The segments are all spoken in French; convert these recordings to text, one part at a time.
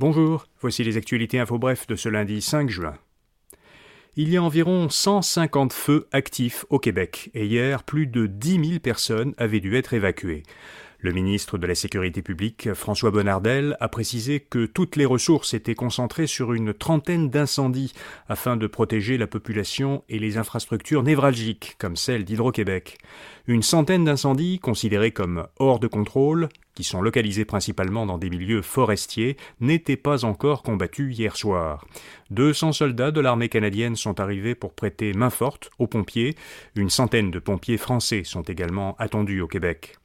Bonjour, voici les actualités info bref de ce lundi 5 juin. Il y a environ 150 feux actifs au Québec et hier, plus de 10 000 personnes avaient dû être évacuées. Le ministre de la Sécurité publique, François Bonnardel, a précisé que toutes les ressources étaient concentrées sur une trentaine d'incendies afin de protéger la population et les infrastructures névralgiques, comme celle d'Hydro-Québec. Une centaine d'incendies considérés comme hors de contrôle, qui sont localisés principalement dans des milieux forestiers, n'étaient pas encore combattus hier soir. 200 soldats de l'armée canadienne sont arrivés pour prêter main forte aux pompiers. Une centaine de pompiers français sont également attendus au Québec.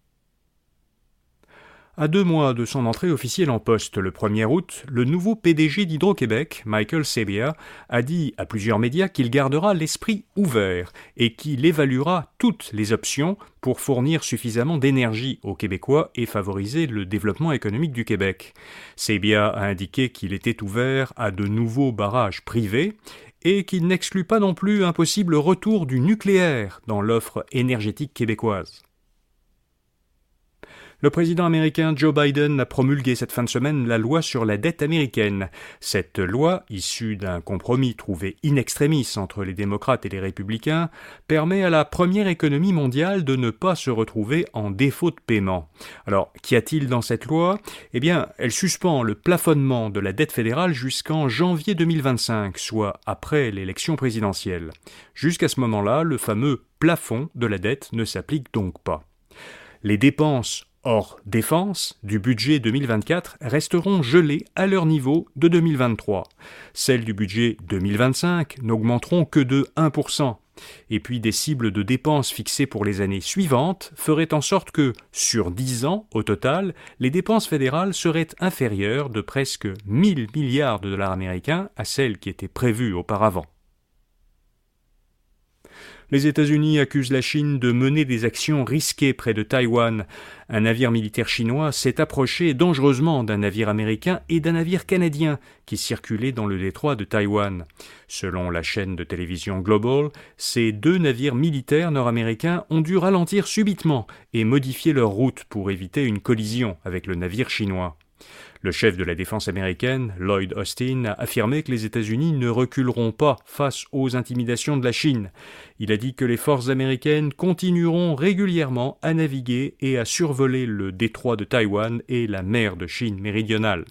À deux mois de son entrée officielle en poste le 1er août, le nouveau PDG d'Hydro-Québec, Michael Sebia, a dit à plusieurs médias qu'il gardera l'esprit ouvert et qu'il évaluera toutes les options pour fournir suffisamment d'énergie aux Québécois et favoriser le développement économique du Québec. Sebia a indiqué qu'il était ouvert à de nouveaux barrages privés et qu'il n'exclut pas non plus un possible retour du nucléaire dans l'offre énergétique québécoise. Le président américain Joe Biden a promulgué cette fin de semaine la loi sur la dette américaine. Cette loi, issue d'un compromis trouvé in extremis entre les démocrates et les républicains, permet à la première économie mondiale de ne pas se retrouver en défaut de paiement. Alors, qu'y a-t-il dans cette loi? Eh bien, elle suspend le plafonnement de la dette fédérale jusqu'en janvier 2025, soit après l'élection présidentielle. Jusqu'à ce moment-là, le fameux plafond de la dette ne s'applique donc pas. Les dépenses Or, défense du budget 2024 resteront gelées à leur niveau de 2023. Celles du budget 2025 n'augmenteront que de 1%. Et puis des cibles de dépenses fixées pour les années suivantes feraient en sorte que, sur 10 ans au total, les dépenses fédérales seraient inférieures de presque 1000 milliards de dollars américains à celles qui étaient prévues auparavant. Les États-Unis accusent la Chine de mener des actions risquées près de Taïwan. Un navire militaire chinois s'est approché dangereusement d'un navire américain et d'un navire canadien qui circulait dans le détroit de Taïwan. Selon la chaîne de télévision Global, ces deux navires militaires nord-américains ont dû ralentir subitement et modifier leur route pour éviter une collision avec le navire chinois. Le chef de la défense américaine, Lloyd Austin, a affirmé que les États-Unis ne reculeront pas face aux intimidations de la Chine. Il a dit que les forces américaines continueront régulièrement à naviguer et à survoler le détroit de Taïwan et la mer de Chine méridionale.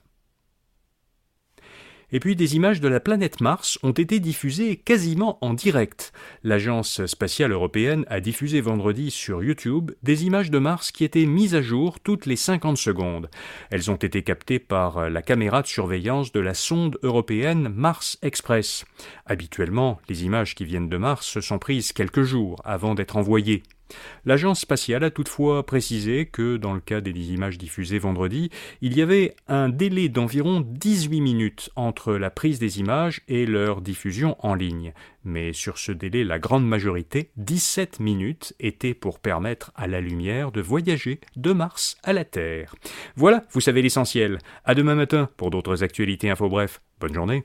Et puis des images de la planète Mars ont été diffusées quasiment en direct. L'agence spatiale européenne a diffusé vendredi sur YouTube des images de Mars qui étaient mises à jour toutes les 50 secondes. Elles ont été captées par la caméra de surveillance de la sonde européenne Mars Express. Habituellement, les images qui viennent de Mars sont prises quelques jours avant d'être envoyées. L'agence spatiale a toutefois précisé que, dans le cas des images diffusées vendredi, il y avait un délai d'environ 18 minutes entre la prise des images et leur diffusion en ligne. Mais sur ce délai, la grande majorité, 17 minutes, était pour permettre à la lumière de voyager de Mars à la Terre. Voilà, vous savez l'essentiel. À demain matin pour d'autres actualités info bref. Bonne journée.